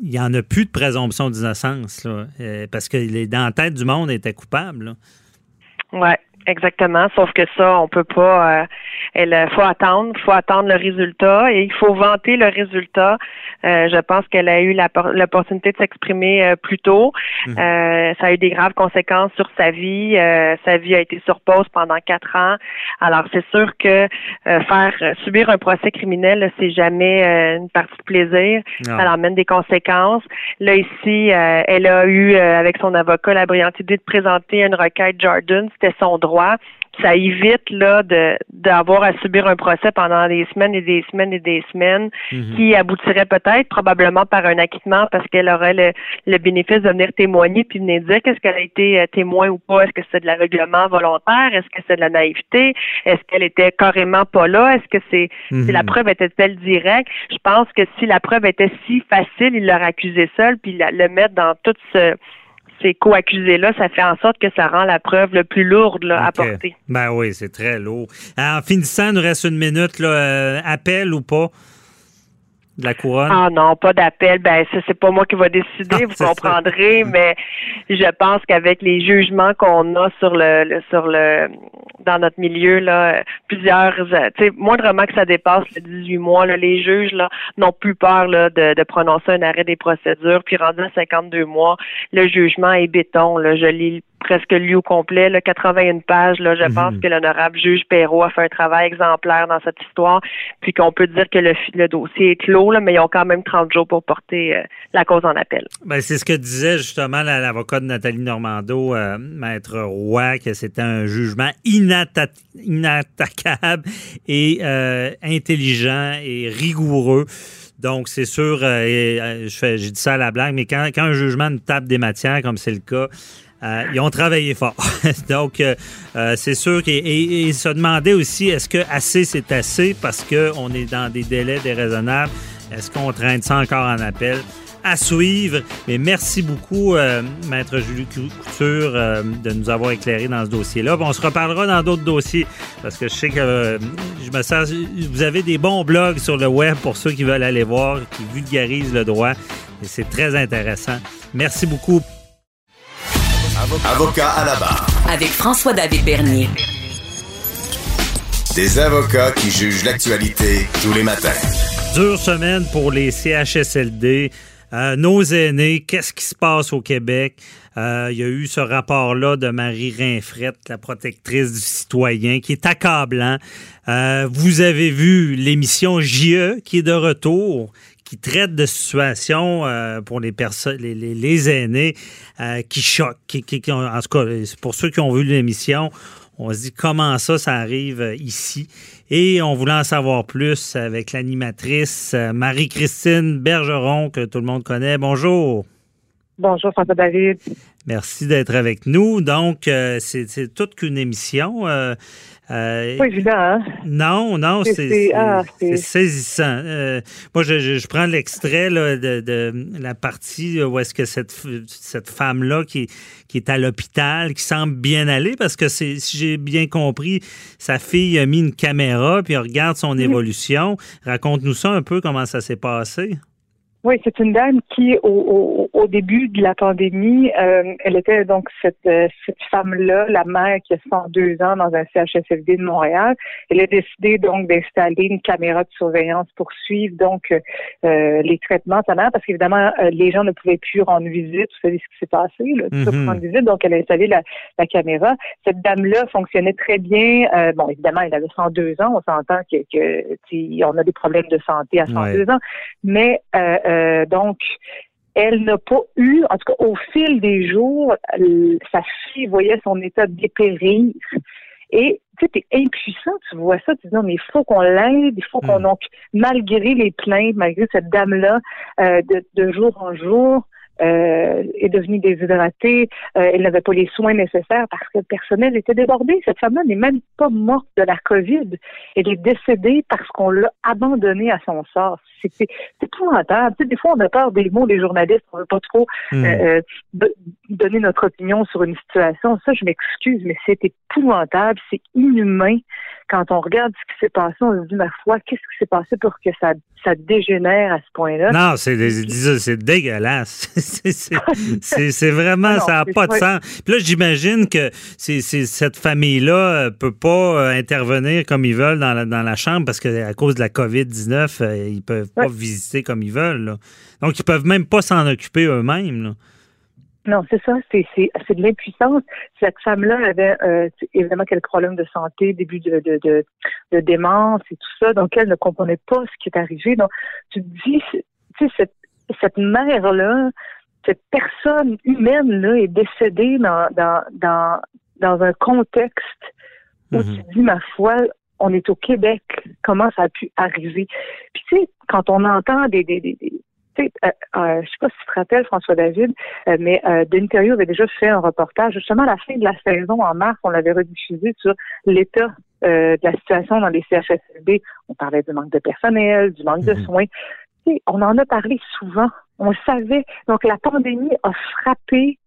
il n'y en a plus de présomption d'innocence, euh, parce que les, dans du monde, elle était coupable. Exactement. Sauf que ça, on peut pas. euh, il faut attendre, faut attendre le résultat et il faut vanter le résultat. Euh, je pense qu'elle a eu l'opportunité de s'exprimer euh, plus tôt. Euh, ça a eu des graves conséquences sur sa vie. Euh, sa vie a été sur pause pendant quatre ans. Alors c'est sûr que euh, faire subir un procès criminel, c'est jamais une partie de plaisir. Non. Ça emmène des conséquences. Là ici, euh, elle a eu euh, avec son avocat la brillante idée de présenter une requête Jordan. C'était son droit. Ça évite là de d'avoir à subir un procès pendant des semaines et des semaines et des semaines Mhm. qui aboutirait peut-être probablement par un acquittement parce qu'elle aurait le, le bénéfice de venir témoigner puis venir dire qu'est-ce qu'elle a été euh, témoin ou pas. Est-ce que c'est de l'aveuglement volontaire? Est-ce que c'est de la naïveté? Est-ce qu'elle était carrément pas là? Est-ce que c'est Mhm. si la preuve était-elle directe? Je pense que si la preuve était si facile, il l'aurait accusé seul puis la- le mettre dans tout ce ces co-accusés-là, ça fait en sorte que ça rend la preuve le plus lourde là, à porter. Ben oui, c'est très lourd. En finissant, il nous reste une minute. Là, euh, appel ou pas? De la couronne? Ah non, pas d'appel. Ben ça, c'est pas moi qui va décider, vous c'est ça. comprendrez, mais je pense qu'avec les jugements qu'on a sur le, le- sur le dans notre milieu, là, plusieurs euh, tu sais, moindrement que ça dépasse le 18 mois, là, les juges là, n'ont plus peur là, de, de prononcer un arrêt des procédures. Puis rendu à 52 mois, le jugement est béton. Là. Je lis presque lu au complet, là, 81 pages. Là, je Mhm. pense que l'honorable juge Perrault a fait un travail exemplaire dans cette histoire, puis qu'on peut dire que le, le dossier est clos, là, mais ils ont quand même 30 jours pour porter euh, la cause en appel. Ben, c'est ce que disait justement la- l'avocat de Nathalie Normando, euh, Maître Roy, que c'était un jugement inatta- inattaquable et euh, intelligent et rigoureux. Donc, c'est sûr, et, je fais- j'ai dit ça à la blague, mais quand, quand un jugement nous tape des matières, comme c'est le cas, euh, ils ont travaillé fort. Donc, euh, euh, c'est sûr qu'ils se demandaient aussi, est-ce que assez c'est assez? Parce qu'on est dans des délais déraisonnables? Est-ce qu'on traîne ça encore en appel? À suivre. Mais merci beaucoup, euh, Maître Julie Cou- Couture, euh, de nous avoir éclairé dans ce dossier-là. On se reparlera dans d'autres dossiers parce que je sais que euh, je me sens. Vous avez des bons blogs sur le web pour ceux qui veulent aller voir, qui vulgarisent le droit. Et c'est très intéressant. Merci beaucoup. Avocat à la barre. Avec François-David Bernier. Des avocats qui jugent l'actualité tous les matins. Dure semaine pour les CHSLD. Euh, nos aînés, qu'est-ce qui se passe au Québec? Euh, il y a eu ce rapport-là de Marie Rinfrette, la protectrice du citoyen, qui est accablant. Euh, vous avez vu l'émission JE qui est de retour, qui traite de situations euh, pour les personnes, les, les- les aînés, euh, qui choquent. Qui, qui- qui ont- en tout cas, pour ceux qui ont vu l'émission, on se dit comment ça, ça arrive euh, ici? Et on voulait en savoir plus avec l'animatrice Marie-Christine Bergeron, que tout le monde connaît. Bonjour. Bonjour, François David. Merci d'être avec nous. Donc, euh, c'est c'est toute qu'une émission. euh, euh, Pas évident, hein? Non, non, C'est- ah, saisissant. Euh, moi, je, je- je prends l'extrait de, de la partie où est-ce que cette, cette femme-là qui, qui est à l'hôpital, qui semble bien aller, parce que c'est, si j'ai bien compris, sa fille a mis une caméra puis elle regarde son évolution. Raconte-nous ça un peu, comment ça s'est passé. Oui, c'est une dame qui, au, au, au début de la pandémie, euh, elle était donc cette, euh, cette femme-là, la mère qui a 102 ans dans un CHSLD de Montréal. Elle a décidé donc d'installer une caméra de surveillance pour suivre donc euh, les traitements de sa mère, parce qu'évidemment, euh, les gens ne pouvaient plus rendre visite. Vous savez ce qui s'est passé, là, Mhm. rendre visite. Donc, elle a installé la, la caméra. Cette dame-là fonctionnait très bien. Bon, évidemment, elle avait 102 ans. On s'entend que, on a des problèmes de santé à 102 Ouais. ans. Mais euh, euh, donc, elle n'a pas eu, en tout cas au fil des jours, sa fille voyait son état dépérir. Et tu sais, t'es impuissant, tu vois ça, tu dis non, mais il faut qu'on l'aide, il faut qu'on donc, malgré les plaintes, malgré cette dame-là, euh, de, de jour en jour, euh, est devenue déshydratée, euh, elle n'avait pas les soins nécessaires parce que le personnel était débordé. Cette femme-là n'est même pas morte de la COVID. Elle est décédée parce qu'on l'a abandonnée à son sort. C'est épouvantable. Tu sais, des fois, on a peur des mots des journalistes. On veut pas trop Mm. euh, do- donner notre opinion sur une situation. Ça, je m'excuse, mais c'est épouvantable. C'est inhumain. Quand on regarde ce qui s'est passé, on se dit, ma foi, qu'est-ce qui s'est passé pour que ça, ça dégénère à ce point-là? Non, c'est dégueulasse. C'est- vraiment, Non, ça n'a pas de sens. Puis là, j'imagine que c'est cette famille-là ne peut pas euh, intervenir comme ils veulent dans la, dans la chambre parce qu'à cause de la COVID-19, euh, ils peuvent pas visiter comme ils veulent. là. Donc, ils peuvent même pas s'en occuper eux-mêmes. Non, c'est ça, c'est de l'impuissance. Cette femme-là avait euh, évidemment quelques problèmes de santé, début de, de, de, de démence et tout ça, donc elle ne comprenait pas ce qui est arrivé. Donc, tu te dis, tu sais, cette, cette mère-là, cette personne humaine-là est décédée dans, dans, dans, dans un contexte où tu te dis, ma foi, on est au Québec, comment ça a pu arriver? Puis tu sais, quand on entend des, des, des, des- tu sais, euh, euh, je sais pas si tu te rappelles, François David, euh, mais Denis Thériault avait déjà fait un reportage, justement à la fin de la saison, en mars, on l'avait rediffusé sur l'état de la situation dans les CHSLD. On parlait du manque de personnel, du manque de soins. Tu sais, on en a parlé souvent. On le savait. Donc, la pandémie a frappé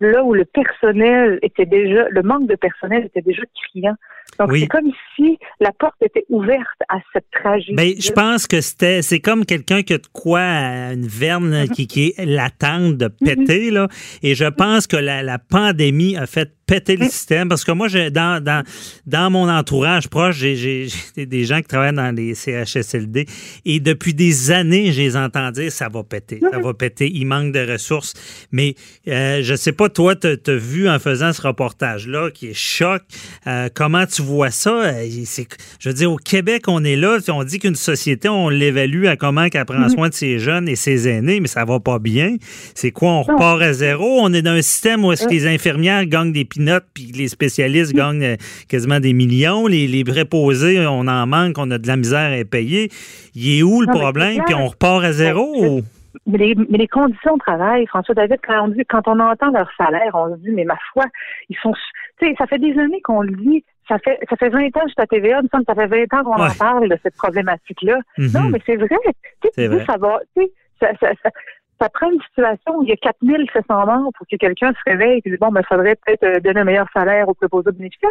là où le personnel était déjà, le manque de personnel était déjà criant. Donc, Oui. c'est comme si la porte était ouverte à cette tragédie. Ben, je pense que c'était, c'est comme quelqu'un qui a de quoi, une verne qui, qui est latente de péter, là. Et je pense que la, la pandémie a fait péter le système parce que moi, j'ai dans, dans, dans mon entourage proche, j'ai- j'ai j'ai des gens qui travaillent dans les CHSLD et depuis des années, je les entends dire ça va péter, ça va péter, il manque de ressources. Mais euh, je sais pas, toi, tu as vu en faisant ce reportage-là qui est choc, euh, comment tu vois ça? Euh, c'est- Je veux dire, au Québec, on est là, on dit qu'une société, on l'évalue à comment qu'elle prend soin de ses jeunes et ses aînés, mais ça va pas bien. C'est quoi, on repart à zéro? On est dans un système où est-ce que les infirmières gagnent des pinottes puis les spécialistes gagnent euh, quasiment des millions. Les, les préposés, on en manque, on a de la misère à payer. Il est où le Non, problème? Puis on repart à zéro? ou- Mais les, mais les conditions de travail, François David, quand on, dit, quand on entend leur salaire, on se dit, mais ma foi, ils sont. Tu sais, ça fait des années qu'on le dit. Ça fait, ça fait 20 ans que je suis à TVA, il me semble que ça fait 20 ans qu'on en parle de cette problématique-là. Mhm. Non, mais c'est vrai. Tu sais, ça va. Tu sais, ça, ça, ça, prend une situation où il y a 4700 morts pour que quelqu'un se réveille et dise, bon, ben, il faudrait peut-être euh, donner un meilleur salaire aux préposés bénéficiaires.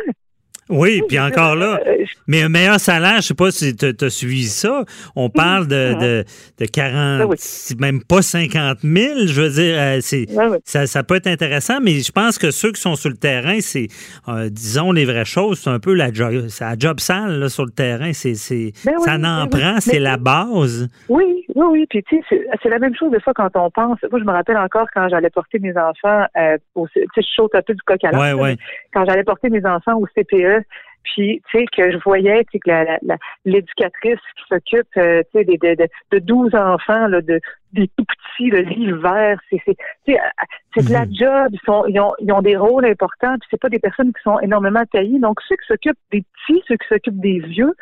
Oui, puis encore là, Euh, mais un meilleur salaire, je sais pas si tu as suivi ça, on parle de, de, de 40, même pas 50 000, je veux dire, euh, c'est, ça, ça peut être intéressant, mais je pense que ceux qui sont sur le terrain, c'est, euh, disons les vraies choses, c'est un peu la job, la job sale là, sur le terrain, c'est, c'est, Ben oui, ça ben n'en prend, c'est la base. Oui, oui, oui. Puis tu sais, c'est- c'est la même chose des fois quand on pense. Moi, je me rappelle encore quand j'allais porter mes enfants euh, au tu sais, je saute un peu du coq à l'âne, Ouais, là, ouais. mais Quand j'allais porter mes enfants au CPE, puis tu sais que je voyais tu sais, que l'éducatrice qui s'occupe euh, tu sais des- de, de, de 12 enfants là, de des tout petits, le l'hiver, c'est c'est tu sais, euh, c'est de la Mhm. job, ils, sont, ils, ont, ils ont des rôles importants, puis c'est pas des personnes qui sont énormément taillées. Donc ceux qui s'occupent des petits, ceux qui s'occupent des vieux,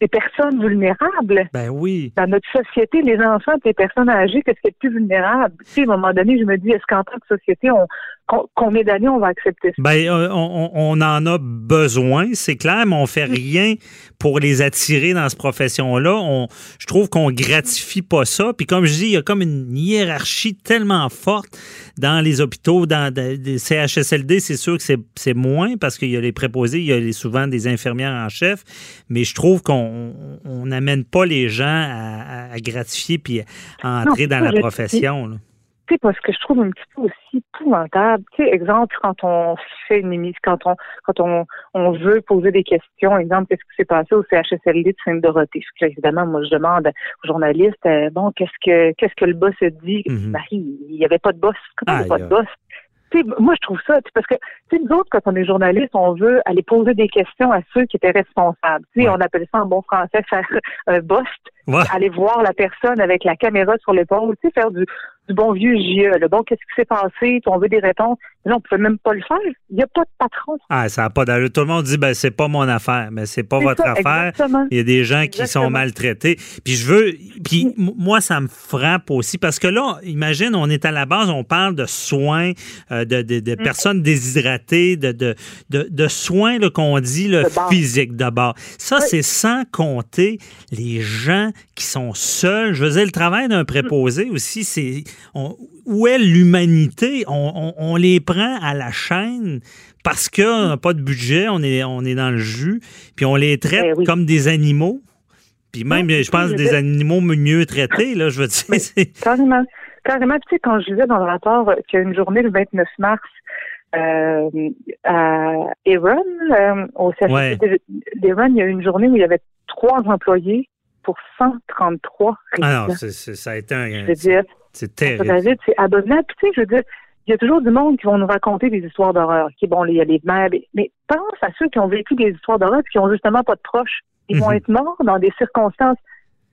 des personnes vulnérables. Ben oui. Dans notre société, les enfants et les personnes âgées, qu'est-ce qui est le plus vulnérable? Tu sais, à un moment donné, je me dis, est-ce qu'en tant que société, on, qu'on- combien d'années on va accepter ça? Ben, euh, on, en a besoin, c'est clair, mais on fait rien pour les attirer dans cette profession-là. On, je trouve qu'on gratifie pas ça. Puis comme je dis, il y a comme une hiérarchie tellement forte dans les hôpitaux, dans des CHSLD, c'est sûr que c'est- c'est moins parce qu'il y a les préposés, il y a les- souvent des infirmières en chef, mais je trouve qu'on on n'amène pas les gens à, gratifier puis à entrer Non, dans la profession. là. Tu sais, parce que je trouve un petit peu aussi épouvantable. Tu sais, exemple, quand on fait une émission, quand on, quand on, on veut poser des questions, exemple, qu'est-ce qui s'est passé au CHSLD de Sainte-Dorothée? Évidemment, moi, je demande aux journalistes, euh, bon, qu'est-ce que, qu'est-ce que le boss a dit? Ben, il n'y avait pas de boss. Comment il n'y a pas de boss? Tu sais, moi, je trouve ça, tu sais, parce que, tu sais, nous autres, quand on est journaliste, on veut aller poser des questions à ceux qui étaient responsables. Tu sais, on appelle ça en bon français faire un bust. Ouais. Aller voir la personne avec la caméra sur l'épaule, tu sais, faire du, du bon vieux JE. Le bon, qu'est-ce qui s'est passé? On veut des réponses. Mais non, on peut même pas le faire. Il n'y a pas de patron. Ah, ça n'a pas d'allure. Tout le monde dit, ben, c'est pas mon affaire, mais c'est pas votre ça, affaire. exactement. Il y a des gens qui sont maltraités. Puis je veux, puis m- moi, ça me frappe aussi parce que là, imagine, on est à la base, on parle de soins, euh, de, de- Mm. personnes déshydratées, de, de, de, soins qu'on dit le physique d'abord. Ça, c'est sans compter les gens qui sont seuls. Je veux dire, le travail d'un préposé aussi, c'est où est l'humanité? On, on- on les prend à la chaîne parce qu'on n'a pas de budget, on est, on est dans le jus, puis on les traite comme des animaux. Puis même, je pense, je des animaux mieux traités, là, je veux dire. Carrément. Carrément. Tu sais, quand je disais dans le rapport euh, qu'il y a une journée le 29 mars euh, à Eron, euh, au Ouais. CHSLD d'Eron, il y a eu une journée où il y avait trois employés pour 133 Ah non, résidents. c'est- c'est- ça a été un. Je veux dire, C'est terrible. C'est abominable. Puis, tu sais, je veux dire, il y a toujours du monde qui vont nous raconter des histoires d'horreur. Qui bon, il y a les mères, mais- pense à ceux qui ont vécu des histoires d'horreur et qui ont justement pas de proches. Ils vont Mhm. être morts dans des circonstances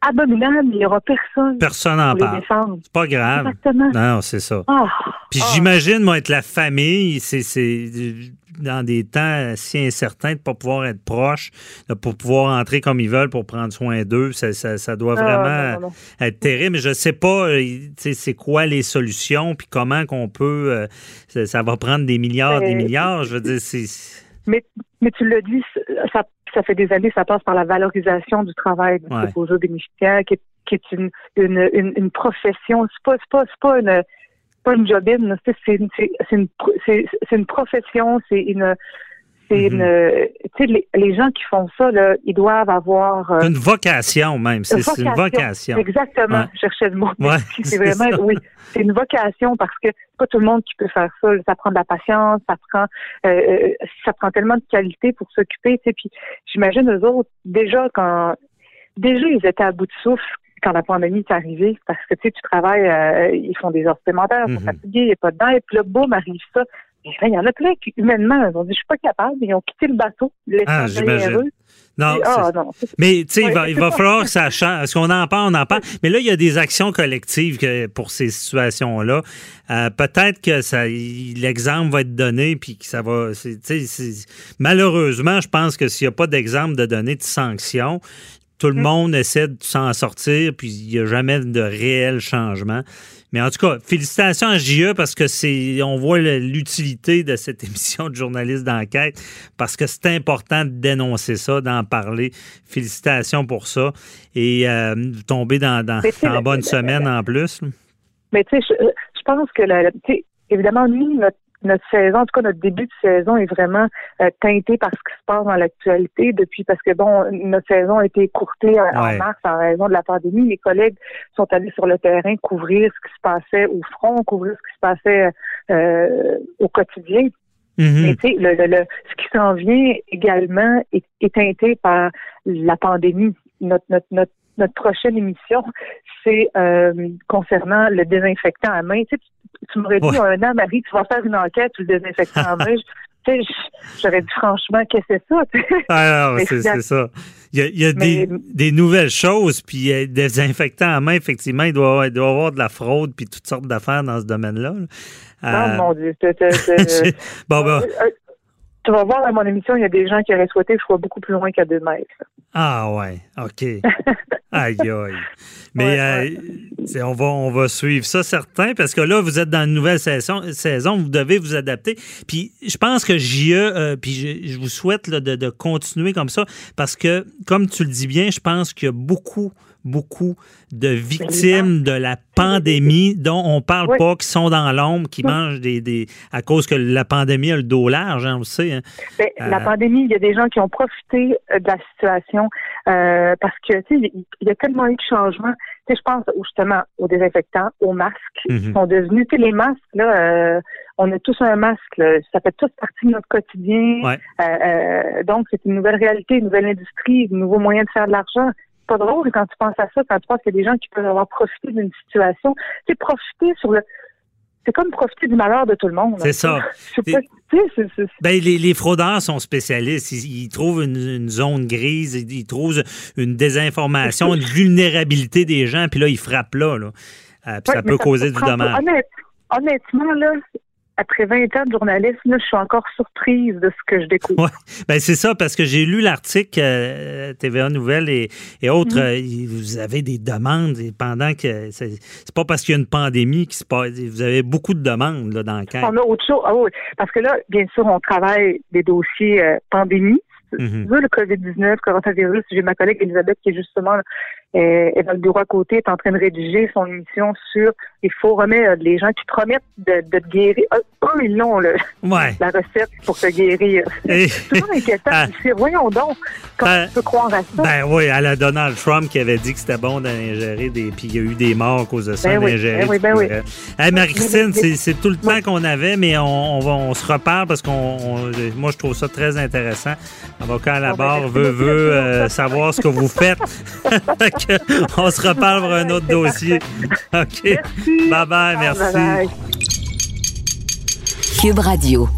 abominables. Il n'y aura personne. Personne n'en parle. C'est pas grave. Exactement. Non, c'est ça. Ah, Puis ah. j'imagine, moi, être la famille, c'est c'est dans des temps si incertains de ne pas pouvoir être proche, de ne pas pouvoir entrer comme ils veulent pour prendre soin d'eux. Ça, ça- ça doit Ah, vraiment non, non, non. être terrible. Mais je ne sais pas, euh, c'est quoi les solutions, puis comment qu'on peut. euh, ça, ça va prendre des milliards, des milliards. Je veux dire, c'est. Mais, mais tu l'as dit, ça, ça fait des années, ça passe par la valorisation du travail de Ouais. préposé bénéficiaire, qui est, qui est une, une, une, une profession. C'est pas, c'est pas, pas une, pas une jobine. C'est une, une, une profession, c'est une, C'est Mhm. une, tu sais, les, les gens qui font ça, là, ils doivent avoir euh, Une vocation même. C'est une vocation. Exactement. Ouais. Je cherchais le mot. Ouais, c'est vraiment, ça. oui, c'est une vocation parce que c'est pas tout le monde qui peut faire ça. Ça prend de la patience, ça prend, euh, euh, ça prend tellement de qualité pour s'occuper. Tu sais, puis j'imagine eux autres déjà quand, déjà ils étaient à bout de souffle quand la pandémie est arrivée parce que tu sais, tu travailles, euh, ils font des heures supplémentaires, ils sont Mhm. fatigués, il n'y a pas de dents et puis là, boum, arrive ça. Il y en a plein qui, humainement, ils ont dit, je suis pas capable, ils ont quitté le bateau, Ah, j'imagine. Non, Et- ah, non, Mais tu sais, il va, il va falloir que ça change. Est-ce qu'on en parle, on en parle. Mais là, il y a des actions collectives que- pour ces situations-là. Euh, Peut-être que ça, l'exemple va être donné, puis que ça va. Malheureusement, je pense que s'il n'y a pas d'exemple de donner de sanctions, tout le monde essaie de s'en sortir, puis il n'y a jamais de réel changement. Mais en tout cas, félicitations à JE parce que c'est, on voit l'utilité de cette émission de journaliste d'enquête parce que c'est important de dénoncer ça, d'en parler. Félicitations pour ça et euh, tomber dans, dans, bonne semaine en plus. Mais tu sais, je, je pense que, la, évidemment, nous, notre, notre saison, en tout cas notre début de saison est vraiment euh, teinté par ce qui se passe dans l'actualité depuis, parce que bon, notre saison a été écourtée en, en mars en raison de la pandémie. Les collègues sont allés sur le terrain couvrir ce qui se passait au front, couvrir ce qui se passait euh, au quotidien. Mhm. Mais tu sais, le, le, le- ce qui s'en vient également est, est teinté par la pandémie. Notre, notre, notre, notre prochaine émission, c'est euh, concernant le désinfectant à main. Tu, sais, tu, tu m'aurais dit Ouais. un an, Marie, tu vas faire une enquête sur le désinfectant à main. J'aurais dit franchement, qu'est-ce que c'est ça? Ah, c'est ça. Il y a, il y a des, Mais- des nouvelles choses, puis euh, des désinfectants à main, effectivement, il doit, avoir- il doit y avoir de la fraude, puis toutes sortes d'affaires dans ce domaine-là. là. Oh Euh, mon Dieu. tu- bon, ben, Euh, tu vas voir à mon émission, il y a des gens qui auraient souhaité que je sois beaucoup plus loin qu'à deux mètres. Ah ouais, OK. Aïe aïe. Mais euh, on, va, on va suivre ça, certain, parce que là, vous êtes dans une nouvelle saison, saison vous devez vous adapter. Puis je pense que JE, euh, puis je, je vous souhaite là, de, de continuer comme ça, parce que, comme tu le dis bien, je pense qu'il y a beaucoup, beaucoup de victimes de la pandémie dont on parle Oui. pas, qui sont dans l'ombre, qui mangent des, des... à cause que la pandémie a le dos large, hein, on le sait. hein. La Euh, pandémie, il y a des gens qui ont profité euh, de la situation euh, parce que tu sais, il y a tellement eu de changements. Tu sais, je pense justement aux désinfectants, aux masques Mhm. qui sont devenus. Tu sais, les masques là, euh, on a tous un masque. là. Ça fait tous partie de notre quotidien. Ouais. Donc c'est une nouvelle réalité, une nouvelle industrie, un nouveau moyen de faire de l'argent. C'est pas drôle quand tu penses à ça, quand tu penses qu'il y a des gens qui peuvent avoir profité d'une situation. Tu sais, profiter sur le c'est comme profiter du malheur de tout le monde. C'est ça. Pas, c'est- c'est- Ben, les, les fraudeurs sont spécialistes. Ils, ils trouvent une, une zone grise, ils, ils trouvent une désinformation, une vulnérabilité des gens, puis là, ils frappent là. là. Euh, puis Ouais, ça peut causer du dommage. honnête- honnêtement, là, après 20 ans de journalisme, là, je suis encore surprise de ce que je découvre. Ouais. Ben, c'est ça, parce que j'ai lu l'article euh, TVA Nouvelles et, et autres. Mhm. euh, vous avez des demandes et pendant que. C'est pas parce qu'il y a une pandémie qui se passe. Vous avez beaucoup de demandes là, dans le cadre. On a autre chose. Ah oui, parce que là, bien sûr, on travaille des dossiers euh, pandémie. Veux, le COVID-19, coronavirus, j'ai ma collègue Elisabeth qui est justement euh, est dans le bureau à côté, est en train de rédiger son émission sur il faut remettre les gens qui promettent de, de te guérir. Eux, ils l'ont, le- Ouais. la recette pour te guérir. C'est toujours inquiétant. Ah. Voyons donc, comment Ah. tu peux croire à ça? Ben oui, à la Donald Trump qui avait dit que c'était bon d'ingérer des. Puis il y a eu des morts à cause de ça, Ben oui, d'ingérer ben oui, ben oui. Hey, Marie-Christine, c'est tout le temps qu'on avait, mais on, on va, on se reparle parce qu'on. on- moi, je trouve ça très intéressant. Avocat à la Ah, ben, barre veut, veut euh, savoir ce que vous faites. On se reparle pour un autre dossier. OK. Bye bye, merci. Bye bye. Cube Radio.